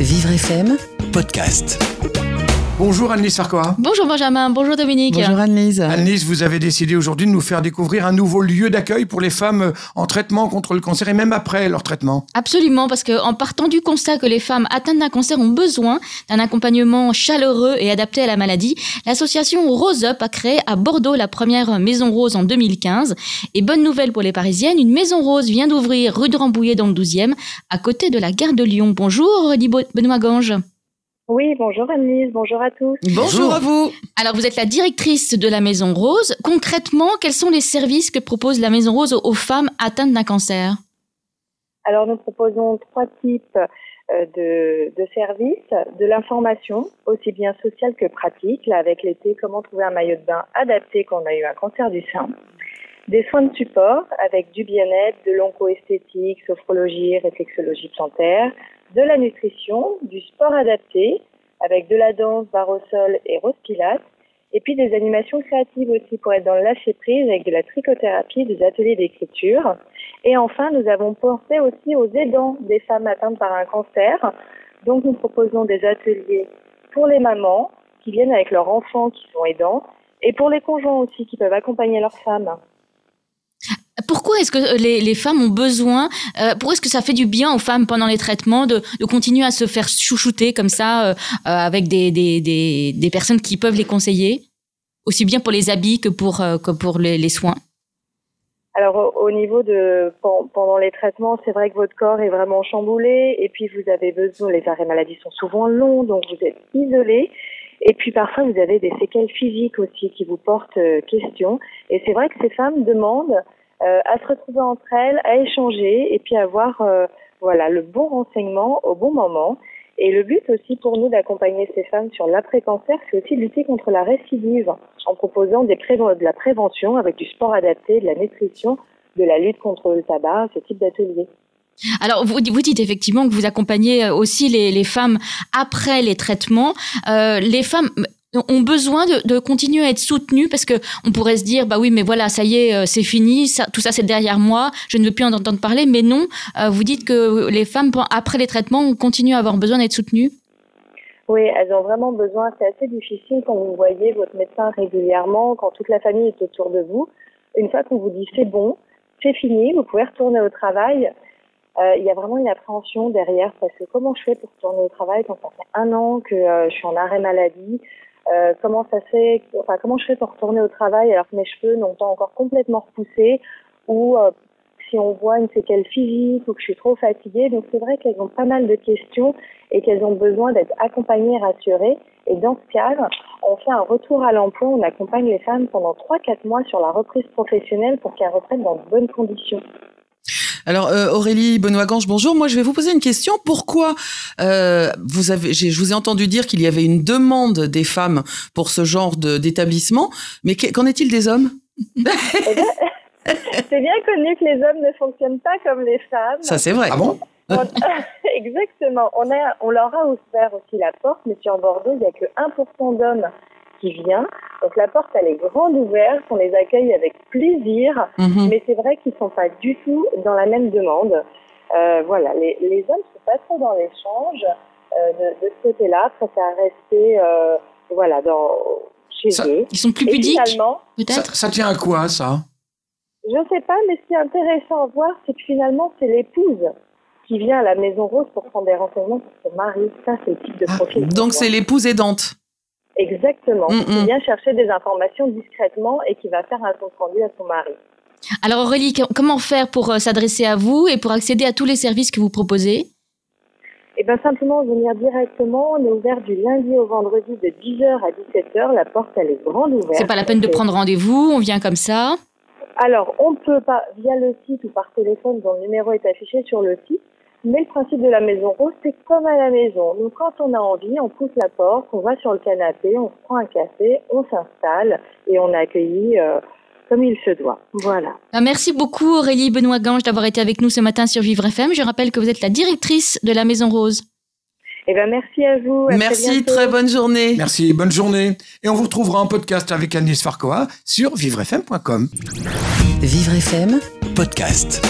Vivre FM podcast. Bonjour Annelise Farquhar. Bonjour Benjamin, bonjour Dominique. Bonjour Annelise. Annelise, vous avez décidé aujourd'hui de nous faire découvrir un nouveau lieu d'accueil pour les femmes en traitement contre le cancer et même après leur traitement. Absolument, parce qu'en partant du constat que les femmes atteintes d'un cancer ont besoin d'un accompagnement chaleureux et adapté à la maladie, l'association Rose Up a créé à Bordeaux la première Maison Rose en 2015. Et bonne nouvelle pour les Parisiennes, une Maison Rose vient d'ouvrir rue de Rambouillet dans le 12e, à côté de la gare de Lyon. Bonjour, Aurélie Benoît Gange. Oui, bonjour Annelise, bonjour à tous. Bonjour à vous. Alors, vous êtes la directrice de la Maison Rose. Concrètement, quels sont les services que propose la Maison Rose aux femmes atteintes d'un cancer? Alors, nous proposons trois types euh, de, de services. De l'information, aussi bien sociale que pratique. Là, avec l'été, comment trouver un maillot de bain adapté quand on a eu un cancer du sein. Des soins de support avec du bien-être, de l'onco-esthétique, sophrologie, réflexologie plantaire, de la nutrition, du sport adapté avec de la danse, barre au sol et rose pilates, et puis des animations créatives aussi pour être dans le lâcher prise avec de la trichothérapie, des ateliers d'écriture. Et enfin, nous avons pensé aussi aux aidants des femmes atteintes par un cancer. Donc, nous proposons des ateliers pour les mamans qui viennent avec leurs enfants qui sont aidants et pour les conjoints aussi qui peuvent accompagner leurs femmes. Pourquoi est-ce que les, les, femmes ont besoin, euh, pourquoi est-ce que ça fait du bien aux femmes pendant les traitements de, de continuer à se faire chouchouter comme ça euh, euh avec des, des, des, des, personnes qui peuvent les conseiller, aussi bien pour les habits que pour, euh, que pour les, les, soins? Alors au niveau de pendant les traitements, c'est vrai que votre corps est vraiment chamboulé et puis vous avez besoin, les arrêts maladie sont souvent longs, donc vous êtes isolé. Et puis parfois vous avez des séquelles physiques aussi qui vous portent euh, question. Et c'est vrai que ces femmes demandent euh, à se retrouver entre elles, à échanger et puis avoir euh, voilà le bon renseignement au bon moment. Et le but aussi pour nous d'accompagner ces femmes sur l'après-cancer, c'est aussi de lutter contre la récidive en proposant de la prévention avec du sport adapté, de la nutrition, de la lutte contre le tabac, ce type d'atelier. Alors, vous, dites effectivement que vous accompagnez aussi les, les femmes après les traitements. Euh, les femmes ont besoin de, continuer à être soutenues parce que on pourrait se dire bah oui mais voilà ça y est euh, c'est fini ça, tout ça c'est derrière moi je ne veux plus en entendre parler. Mais non euh, vous dites que les femmes après les traitements on continue à avoir besoin d'être soutenues. Oui elles ont vraiment besoin. C'est assez difficile quand vous voyez votre médecin régulièrement quand toute la famille est autour de vous. Une fois qu'on vous dit c'est bon c'est fini vous pouvez retourner au travail. Euh, il y a vraiment une appréhension derrière parce que comment je fais pour retourner au travail quand ça fait un an que je suis en arrêt maladie? Euh, comment ça fait, enfin comment je fais pour retourner au travail alors que mes cheveux n'ont pas encore complètement repoussé ou euh, si on voit une séquelle physique ou que je suis trop fatiguée. Donc c'est vrai qu'elles ont pas mal de questions et qu'elles ont besoin d'être accompagnées, rassurées. Et dans ce cadre, on fait un retour à l'emploi, on accompagne les femmes pendant 3-4 mois sur la reprise professionnelle pour qu'elles reprennent dans de bonnes conditions. Alors euh, Aurélie Benoît-Gange, bonjour. Moi, je vais vous poser une question. Pourquoi euh, vous avez, je vous ai entendu dire qu'il y avait une demande des femmes pour ce genre d'établissement, mais qu'en est-il des hommes? C'est bien connu que les hommes ne fonctionnent pas comme les femmes. Ça, c'est vrai. Ah bon? Exactement. On, a, on leur a ouvert aussi la porte, mais sur Bordeaux, il n'y a que 1% d'hommes qui vient. Donc la porte, elle est grande ouverte, on les accueille avec plaisir, Mhm. mais c'est vrai qu'ils sont pas du tout dans la même demande. Euh, voilà, les, les hommes sont pas trop dans l'échange euh, de, de ce côté-là, préfèrent rester euh, voilà dans chez Ça- eux. Ils sont plus pudiques, finalement, ça, peut-être ça tient à quoi ça? Je sais pas, mais ce qui est intéressant à voir, c'est que finalement, c'est l'épouse qui vient à la Maison Rose pour prendre des renseignements pour son mari. Ça, c'est le type de Ah, profil. Donc c'est l'épouse aidante. Exactement. Mm, Qui mm. vient chercher des informations discrètement et qui va faire un compte rendu à son mari. Alors Aurélie, comment faire pour euh, s'adresser à vous et pour accéder à tous les services que vous proposez? Et bien simplement venir directement. On est ouvert du lundi au vendredi de 10h à 17h. La porte, elle est grande ouverte. C'est pas la peine de prendre rendez-vous, on vient comme ça. Alors, on peut pas via le site ou par téléphone dont le numéro est affiché sur le site. Mais le principe de la Maison Rose, c'est comme à la maison. Donc, quand on a envie, on pousse la porte, on va sur le canapé, on se prend un café, on s'installe et on est accueilli euh, comme il se doit. Voilà. Ah, Merci beaucoup Aurélie Benoît Gange d'avoir été avec nous ce matin sur Vivre FM. Je rappelle que vous êtes la directrice de la Maison Rose. Eh ben, merci à vous. À très Merci, bientôt. très bonne journée. Merci, bonne journée. Et on vous retrouvera en podcast avec Annelise Farquhar sur vivrefm.com. Vivre FM podcast.